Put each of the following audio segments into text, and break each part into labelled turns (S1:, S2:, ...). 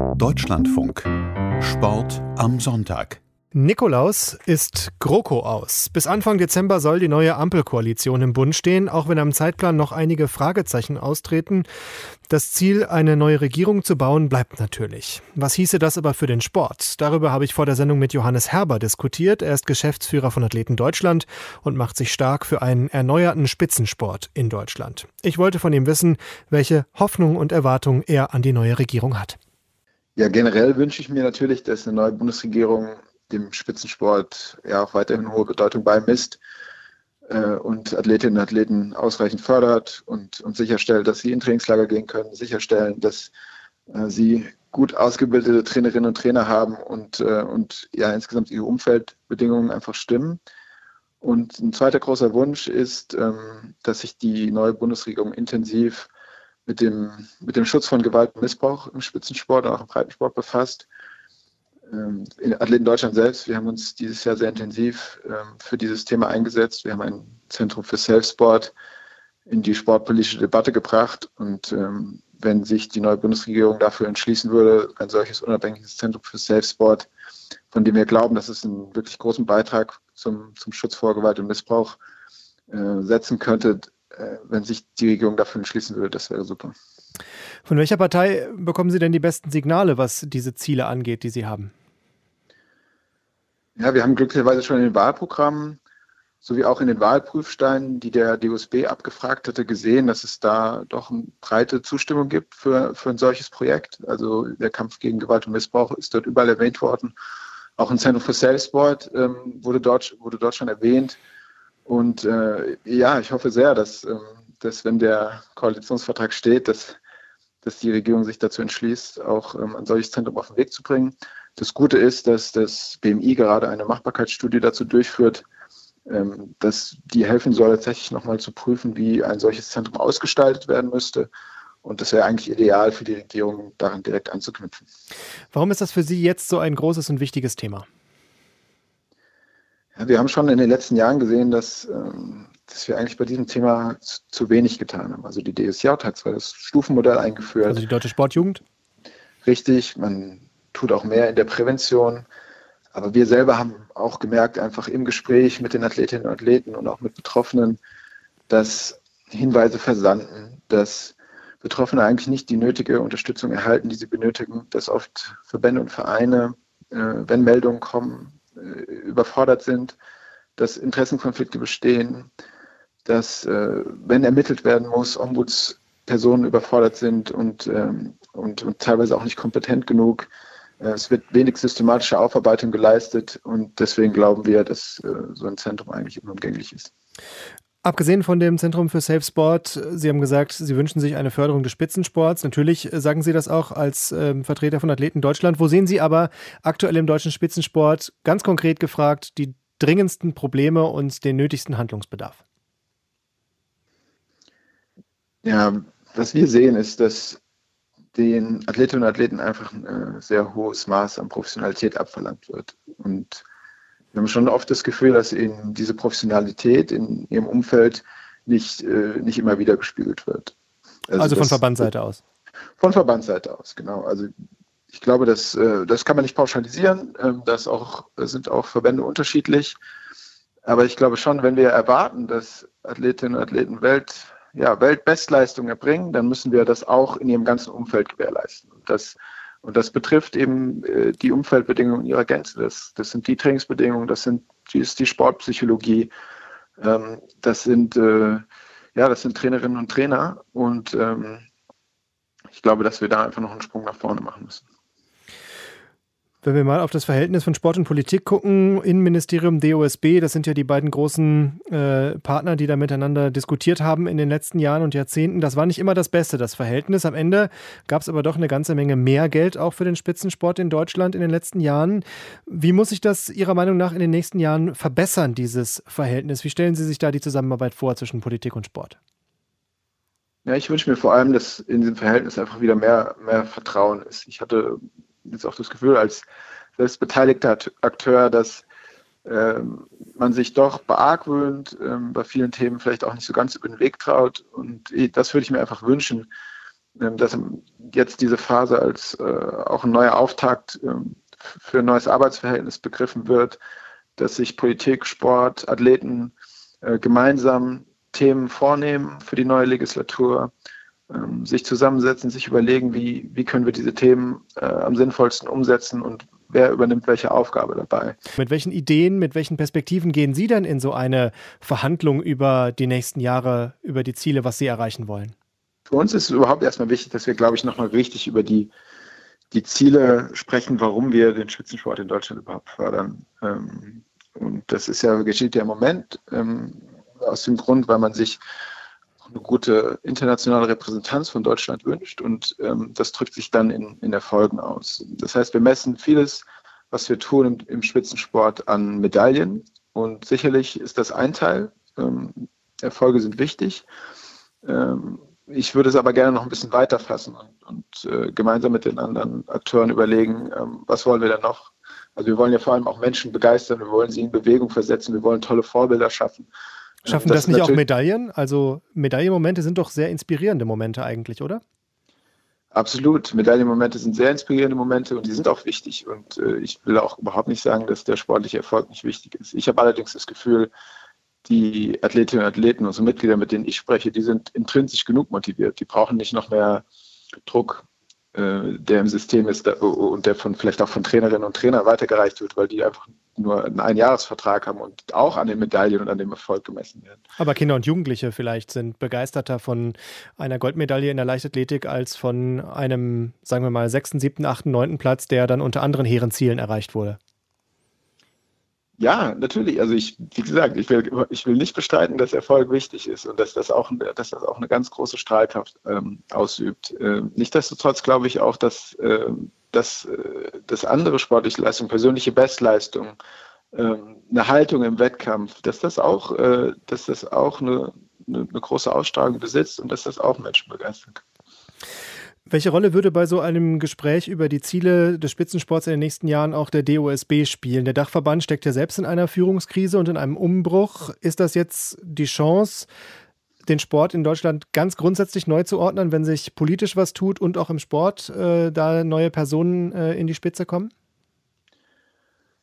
S1: Deutschlandfunk. Sport am Sonntag.
S2: Nikolaus ist GroKo aus. Bis Anfang Dezember soll die neue Ampelkoalition im Bund stehen, auch wenn am Zeitplan noch einige Fragezeichen austreten. Das Ziel, eine neue Regierung zu bauen, bleibt natürlich. Was hieße das aber für den Sport? Darüber habe ich vor der Sendung mit Johannes Herber diskutiert. Er ist Geschäftsführer von Athleten Deutschland und macht sich stark für einen erneuerten Spitzensport in Deutschland. Ich wollte von ihm wissen, welche Hoffnung und Erwartung er an die neue Regierung hat.
S3: Ja, generell wünsche ich mir natürlich, dass eine neue Bundesregierung dem Spitzensport ja auch weiterhin hohe Bedeutung beimisst äh, und Athletinnen und Athleten ausreichend fördert und, und sicherstellt, dass sie in Trainingslager gehen können, sicherstellen, dass äh, sie gut ausgebildete Trainerinnen und Trainer haben und, äh, und ja insgesamt ihre Umfeldbedingungen einfach stimmen. Und ein zweiter großer Wunsch ist, ähm, dass sich die neue Bundesregierung intensiv mit dem, mit dem Schutz von Gewalt und Missbrauch im Spitzensport und auch im Breitensport befasst ähm, in Athleten Deutschland selbst, wir haben uns dieses Jahr sehr intensiv ähm, für dieses Thema eingesetzt. Wir haben ein Zentrum für Self-Sport in die sportpolitische Debatte gebracht. Und ähm, wenn sich die neue Bundesregierung dafür entschließen würde, ein solches unabhängiges Zentrum für Self-Sport, von dem wir glauben, dass es einen wirklich großen Beitrag zum, zum Schutz vor Gewalt und Missbrauch äh, setzen könnte, wenn sich die Regierung dafür entschließen würde, das wäre super.
S2: Von welcher Partei bekommen Sie denn die besten Signale, was diese Ziele angeht, die Sie haben?
S3: Ja, wir haben glücklicherweise schon in den Wahlprogrammen sowie auch in den Wahlprüfsteinen, die der DUSB abgefragt hatte, gesehen, dass es da doch eine breite Zustimmung gibt für, für ein solches Projekt. Also der Kampf gegen Gewalt und Missbrauch ist dort überall erwähnt worden. Auch ein Zentrum für Self-Sport ähm, wurde, dort, wurde dort schon erwähnt. Und äh, ja, ich hoffe sehr, dass, ähm, dass wenn der Koalitionsvertrag steht, dass, dass die Regierung sich dazu entschließt, auch ähm, ein solches Zentrum auf den Weg zu bringen. Das Gute ist, dass das BMI gerade eine Machbarkeitsstudie dazu durchführt, ähm, dass die helfen soll, tatsächlich nochmal zu prüfen, wie ein solches Zentrum ausgestaltet werden müsste. Und das wäre eigentlich ideal für die Regierung, daran direkt anzuknüpfen.
S2: Warum ist das für Sie jetzt so ein großes und wichtiges Thema?
S3: Ja, wir haben schon in den letzten Jahren gesehen, dass, ähm, dass wir eigentlich bei diesem Thema zu, zu wenig getan haben. Also die DSJ hat zwar das Stufenmodell eingeführt.
S2: Also die Deutsche Sportjugend?
S3: Richtig, man tut auch mehr in der Prävention. Aber wir selber haben auch gemerkt, einfach im Gespräch mit den Athletinnen und Athleten und auch mit Betroffenen, dass Hinweise versanden, dass Betroffene eigentlich nicht die nötige Unterstützung erhalten, die sie benötigen, dass oft Verbände und Vereine, äh, wenn Meldungen kommen, überfordert sind, dass Interessenkonflikte bestehen, dass, äh, wenn ermittelt werden muss, Ombudspersonen überfordert sind und, ähm, und, und teilweise auch nicht kompetent genug, äh, es wird wenig systematische Aufarbeitung geleistet und deswegen glauben wir, dass äh, so ein Zentrum eigentlich unumgänglich ist.
S2: Abgesehen von dem Zentrum für Safe Sport, Sie haben gesagt, Sie wünschen sich eine Förderung des Spitzensports. Natürlich äh, sagen Sie das auch als ähm, Vertreter von Athleten Deutschland. Wo sehen Sie aber aktuell im deutschen Spitzensport ganz konkret gefragt die dringendsten Probleme und den nötigsten Handlungsbedarf?
S3: Ja, was wir sehen, ist, dass den Athletinnen und Athleten einfach ein äh, sehr hohes Maß an Professionalität abverlangt wird. Und wir haben schon oft das Gefühl, dass ihnen diese Professionalität in ihrem Umfeld nicht, äh, nicht immer wieder gespiegelt wird.
S2: Also, also von Verbandsseite aus?
S3: Von Verbandsseite aus, genau. Also ich glaube, das, äh, das kann man nicht pauschalisieren. Ähm, das auch, sind auch Verbände unterschiedlich. Aber ich glaube schon, wenn wir erwarten, dass Athletinnen und Athleten Welt, ja, Weltbestleistung erbringen, dann müssen wir das auch in ihrem ganzen Umfeld gewährleisten. Und das, und das betrifft eben äh, die Umfeldbedingungen in ihrer Gänze. Das, das sind die Trainingsbedingungen, das sind die, ist die Sportpsychologie, ähm, das sind äh, ja, das sind Trainerinnen und Trainer. Und ähm, ich glaube, dass wir da einfach noch einen Sprung nach vorne machen müssen.
S2: Wenn wir mal auf das Verhältnis von Sport und Politik gucken, Innenministerium, DOSB, das sind ja die beiden großen äh, Partner, die da miteinander diskutiert haben in den letzten Jahren und Jahrzehnten. Das war nicht immer das Beste, das Verhältnis. Am Ende gab es aber doch eine ganze Menge mehr Geld auch für den Spitzensport in Deutschland in den letzten Jahren. Wie muss sich das Ihrer Meinung nach in den nächsten Jahren verbessern, dieses Verhältnis? Wie stellen Sie sich da die Zusammenarbeit vor zwischen Politik und Sport?
S3: Ja, ich wünsche mir vor allem, dass in diesem Verhältnis einfach wieder mehr, mehr Vertrauen ist. Ich hatte jetzt auch das Gefühl als selbstbeteiligter Akteur, dass ähm, man sich doch beargwöhnt, ähm, bei vielen Themen vielleicht auch nicht so ganz über den Weg traut. Und das würde ich mir einfach wünschen, ähm, dass jetzt diese Phase als äh, auch ein neuer Auftakt ähm, für ein neues Arbeitsverhältnis begriffen wird, dass sich Politik, Sport, Athleten äh, gemeinsam Themen vornehmen für die neue Legislatur, ähm, sich zusammensetzen, sich überlegen, wie, wie können wir diese Themen äh, am sinnvollsten umsetzen und wer übernimmt welche Aufgabe dabei.
S2: Mit welchen Ideen, mit welchen Perspektiven gehen Sie denn in so eine Verhandlung über die nächsten Jahre, über die Ziele, was Sie erreichen wollen?
S3: Für uns ist es überhaupt erstmal wichtig, dass wir, glaube ich, nochmal richtig über die, die Ziele sprechen, warum wir den Schützensport in Deutschland überhaupt fördern. Ähm, und das ist ja, geschieht ja im Moment ähm, aus dem Grund, weil man sich eine gute internationale Repräsentanz von Deutschland wünscht und ähm, das drückt sich dann in, in Erfolgen aus. Das heißt, wir messen vieles, was wir tun im, im Spitzensport an Medaillen und sicherlich ist das ein Teil. Ähm, Erfolge sind wichtig. Ähm, ich würde es aber gerne noch ein bisschen weiter fassen und, und äh, gemeinsam mit den anderen Akteuren überlegen, ähm, was wollen wir denn noch? Also wir wollen ja vor allem auch Menschen begeistern, wir wollen sie in Bewegung versetzen, wir wollen tolle Vorbilder schaffen.
S2: Schaffen das, das nicht auch Medaillen? Also Medaillenmomente sind doch sehr inspirierende Momente eigentlich, oder?
S3: Absolut. Medaillenmomente sind sehr inspirierende Momente und die sind auch wichtig. Und äh, ich will auch überhaupt nicht sagen, dass der sportliche Erfolg nicht wichtig ist. Ich habe allerdings das Gefühl, die Athletinnen und Athleten, unsere Mitglieder, mit denen ich spreche, die sind intrinsisch genug motiviert. Die brauchen nicht noch mehr Druck, äh, der im System ist und der von vielleicht auch von Trainerinnen und Trainern weitergereicht wird, weil die einfach nur einen Einjahresvertrag haben und auch an den Medaillen und an dem Erfolg gemessen werden.
S2: Aber Kinder und Jugendliche vielleicht sind begeisterter von einer Goldmedaille in der Leichtathletik als von einem, sagen wir mal, sechsten, siebten, achten, neunten Platz, der dann unter anderen hehren Zielen erreicht wurde.
S3: Ja, natürlich. Also ich, wie gesagt, ich will, ich will nicht bestreiten, dass Erfolg wichtig ist und dass das auch, dass das auch eine ganz große Strahlkraft ähm, ausübt. Ähm, Nichtsdestotrotz glaube ich auch, dass, ähm, dass, äh, dass andere sportliche Leistungen, persönliche Bestleistungen, ähm, eine Haltung im Wettkampf, dass das auch, äh, dass das auch eine, eine, eine große Ausstrahlung besitzt und dass das auch Menschen begeistern kann.
S2: Welche Rolle würde bei so einem Gespräch über die Ziele des Spitzensports in den nächsten Jahren auch der DOSB spielen? Der Dachverband steckt ja selbst in einer Führungskrise und in einem Umbruch. Ist das jetzt die Chance, den Sport in Deutschland ganz grundsätzlich neu zu ordnen, wenn sich politisch was tut und auch im Sport äh, da neue Personen äh, in die Spitze kommen?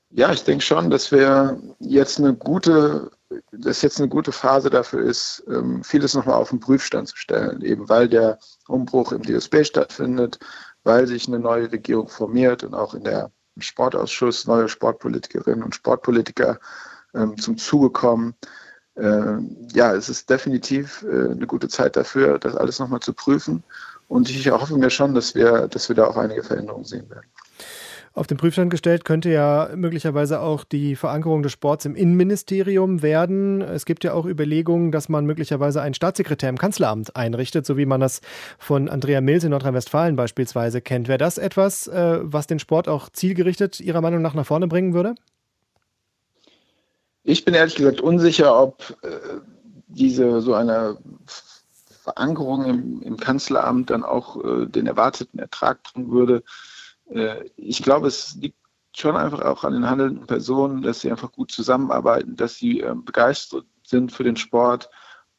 S3: Ja, ich denke schon, dass wir jetzt eine gute, dass jetzt eine gute Phase dafür ist, ähm, vieles nochmal auf den Prüfstand zu stellen, eben weil der Umbruch im DSB stattfindet, weil sich eine neue Regierung formiert und auch in der Sportausschuss neue Sportpolitikerinnen und Sportpolitiker ähm, zum Zuge kommen. Äh, ja, es ist definitiv äh, eine gute Zeit dafür, das alles nochmal zu prüfen. Und ich hoffe mir schon, dass wir, dass wir da auch einige Veränderungen sehen werden.
S2: Auf den Prüfstand gestellt könnte ja möglicherweise auch die Verankerung des Sports im Innenministerium werden. Es gibt ja auch Überlegungen, dass man möglicherweise einen Staatssekretär im Kanzleramt einrichtet, so wie man das von Andrea Mills in Nordrhein-Westfalen beispielsweise kennt. Wäre das etwas, äh, was den Sport auch zielgerichtet Ihrer Meinung nach nach vorne bringen würde?
S3: Ich bin ehrlich gesagt unsicher, ob äh, diese so eine Verankerung im, im Kanzleramt dann auch äh, den erwarteten Ertrag bringen würde. Äh, ich glaube, es liegt schon einfach auch an den handelnden Personen, dass sie einfach gut zusammenarbeiten, dass sie äh, begeistert sind für den Sport.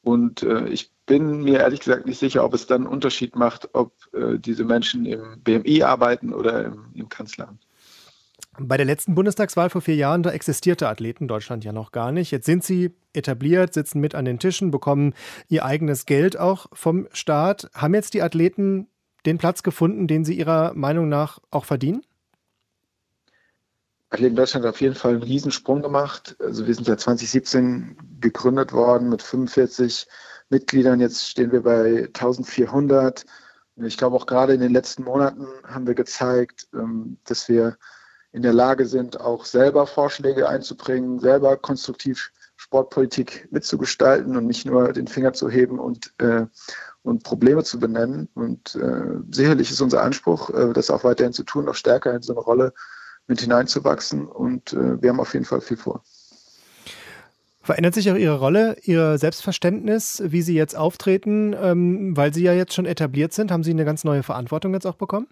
S3: Und äh, ich bin mir ehrlich gesagt nicht sicher, ob es dann einen Unterschied macht, ob diese Menschen im BMI arbeiten oder im, im Kanzleramt.
S2: Bei der letzten Bundestagswahl vor vier Jahren, da existierte Athleten Deutschland ja noch gar nicht. Jetzt sind sie etabliert, sitzen mit an den Tischen, bekommen ihr eigenes Geld auch vom Staat. Haben jetzt die Athleten den Platz gefunden, den Sie Ihrer Meinung nach auch verdienen?
S3: Athleten Deutschland hat auf jeden Fall einen Riesensprung gemacht. Also wir sind seit 2017 gegründet worden mit 45 Mitgliedern. Jetzt stehen wir bei 1400. Ich glaube auch gerade in den letzten Monaten haben wir gezeigt, ähm, dass wir in der Lage sind, auch selber Vorschläge einzubringen, selber konstruktiv Sportpolitik mitzugestalten und nicht nur den Finger zu heben und äh, und Probleme zu benennen. Und äh, sicherlich ist unser Anspruch, äh, das auch weiterhin zu tun, noch stärker in so eine Rolle mit hineinzuwachsen. Und äh, wir haben auf jeden Fall viel vor.
S2: Verändert sich auch Ihre Rolle, Ihr Selbstverständnis, wie Sie jetzt auftreten, ähm, weil Sie ja jetzt schon etabliert sind? Haben Sie eine ganz neue Verantwortung jetzt auch bekommen?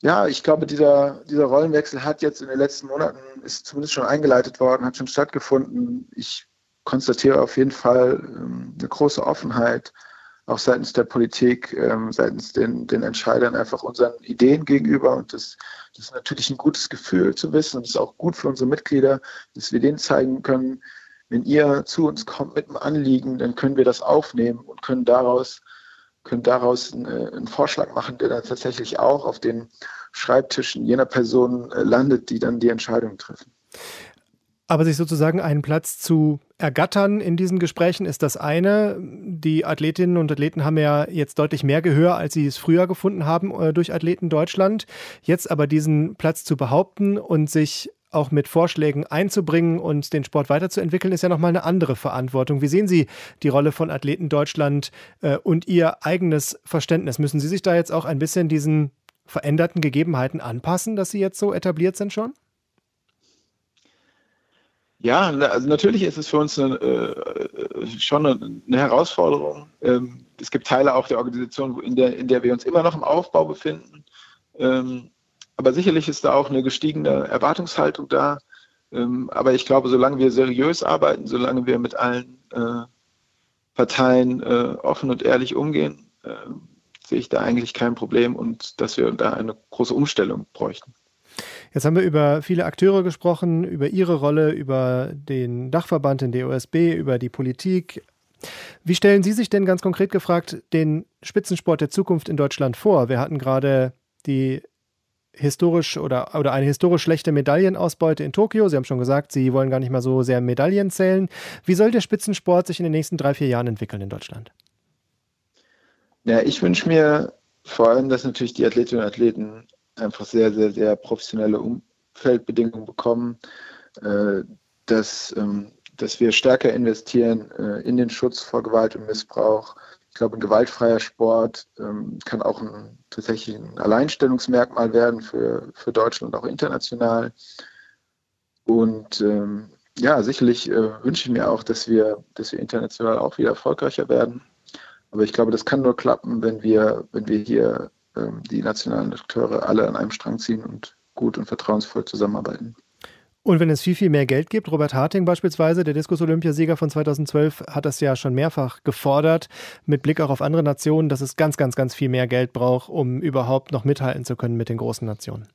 S3: Ja, ich glaube, dieser, dieser Rollenwechsel hat jetzt in den letzten Monaten, ist zumindest schon eingeleitet worden, hat schon stattgefunden. Ich konstatiere auf jeden Fall ähm, eine große Offenheit, auch seitens der Politik, ähm, seitens den, den Entscheidern einfach unseren Ideen gegenüber. Und das, das ist natürlich ein gutes Gefühl zu wissen und es ist auch gut für unsere Mitglieder, dass wir denen zeigen können, wenn ihr zu uns kommt mit einem Anliegen, dann können wir das aufnehmen und können daraus, können daraus eine, einen Vorschlag machen, der dann tatsächlich auch auf den Schreibtischen jener Personen äh, landet, die dann die Entscheidung treffen.
S2: Aber sich sozusagen einen Platz zu ergattern in diesen Gesprächen ist das eine. Die Athletinnen und Athleten haben ja jetzt deutlich mehr Gehör, als sie es früher gefunden haben äh, durch Athleten Deutschland. Jetzt aber diesen Platz zu behaupten und sich auch mit Vorschlägen einzubringen und den Sport weiterzuentwickeln, ist ja nochmal eine andere Verantwortung. Wie sehen Sie die Rolle von Athleten Deutschland äh, und Ihr eigenes Verständnis? Müssen Sie sich da jetzt auch ein bisschen diesen veränderten Gegebenheiten anpassen, dass Sie jetzt so etabliert sind schon?
S3: Ja, also natürlich ist es für uns eine, äh, schon eine, Herausforderung. Ähm, es gibt Teile auch der Organisation, in der, in der wir uns immer noch im Aufbau befinden. Ähm, aber sicherlich ist da auch eine gestiegene Erwartungshaltung da. Ähm, aber ich glaube, solange wir seriös arbeiten, solange wir mit allen äh, Parteien äh, offen und ehrlich umgehen, äh, sehe ich da eigentlich kein Problem und dass wir da eine große Umstellung bräuchten.
S2: Jetzt haben wir über viele Akteure gesprochen, über ihre Rolle, über den Dachverband, den DOSB, über die Politik. Wie stellen Sie sich denn ganz konkret gefragt den Spitzensport der Zukunft in Deutschland vor? Wir hatten gerade die historisch oder, oder eine historisch schlechte Medaillenausbeute in Tokio. Sie haben schon gesagt, Sie wollen gar nicht mal so sehr Medaillen zählen. Wie soll der Spitzensport sich in den nächsten drei, vier Jahren entwickeln in Deutschland?
S3: Ja, ich wünsche mir vor allem, dass natürlich die Athletinnen und Athleten einfach sehr, sehr, sehr professionelle Umfeldbedingungen bekommen, äh, dass, ähm, dass wir stärker investieren äh, in den Schutz vor Gewalt und Missbrauch. Ich glaube, ein gewaltfreier Sport ähm, kann auch ein, tatsächlich ein Alleinstellungsmerkmal werden für, für Deutschland, auch international. Und ähm, ja, sicherlich äh, wünsche ich mir auch, dass wir, dass wir international auch wieder erfolgreicher werden. Aber ich glaube, das kann nur klappen, wenn wir, wenn wir hier ähm, die nationalen Akteure alle an einem Strang ziehen und gut und vertrauensvoll zusammenarbeiten.
S2: Und wenn es viel, viel mehr Geld gibt, Robert Harting beispielsweise, der Diskus-Olympiasieger von 2012, hat das ja schon mehrfach gefordert, mit Blick auch auf andere Nationen, dass es ganz, ganz, ganz viel mehr Geld braucht, um überhaupt noch mithalten zu können mit den großen Nationen.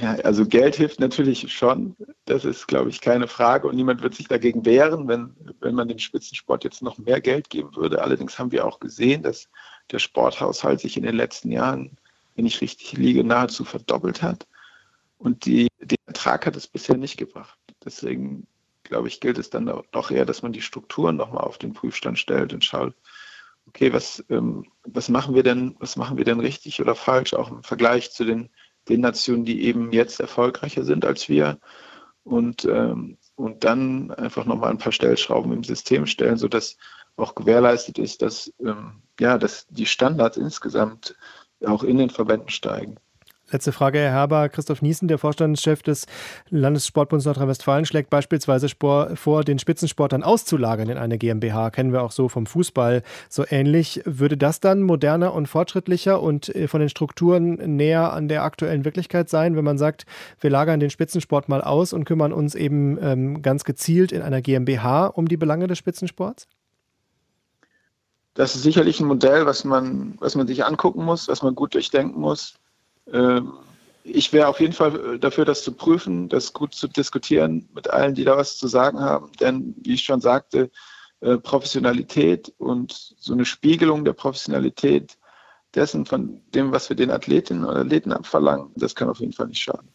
S3: Ja, also Geld hilft natürlich schon. Das ist, glaube ich, keine Frage. Und niemand wird sich dagegen wehren, wenn, wenn man dem Spitzensport jetzt noch mehr Geld geben würde. Allerdings haben wir auch gesehen, dass der Sporthaushalt sich in den letzten Jahren, wenn ich richtig liege, nahezu verdoppelt hat. Und die, den Ertrag hat es bisher nicht gebracht. Deswegen, glaube ich, gilt es dann doch eher, dass man die Strukturen nochmal auf den Prüfstand stellt und schaut, okay, was, ähm, was machen wir denn, was machen wir denn richtig oder falsch, auch im Vergleich zu den, den Nationen, die eben jetzt erfolgreicher sind als wir. Und, ähm, und dann einfach nochmal ein paar Stellschrauben im System stellen, sodass auch gewährleistet ist, dass, ähm, ja, dass die Standards insgesamt auch in den Verbänden steigen.
S2: Letzte Frage, Herr Herber. Christoph Niesen, der Vorstandschef des Landessportbunds Nordrhein-Westfalen, schlägt beispielsweise vor, den Spitzensport dann auszulagern in eine GmbH. Kennen wir auch so vom Fußball so ähnlich. Würde das dann moderner und fortschrittlicher und äh, von den Strukturen näher an der aktuellen Wirklichkeit sein, wenn man sagt, wir lagern den Spitzensport mal aus und kümmern uns eben ähm, ganz gezielt in einer GmbH um die Belange des Spitzensports?
S3: Das ist sicherlich ein Modell, was man, was man sich angucken muss, was man gut durchdenken muss. Ähm, ich wäre auf jeden Fall dafür, das zu prüfen, das gut zu diskutieren mit allen, die da was zu sagen haben. Denn, wie ich schon sagte, äh, Professionalität und so eine Spiegelung der Professionalität dessen, von dem, was wir den Athletinnen und Athleten abverlangen, das kann auf jeden Fall nicht schaden.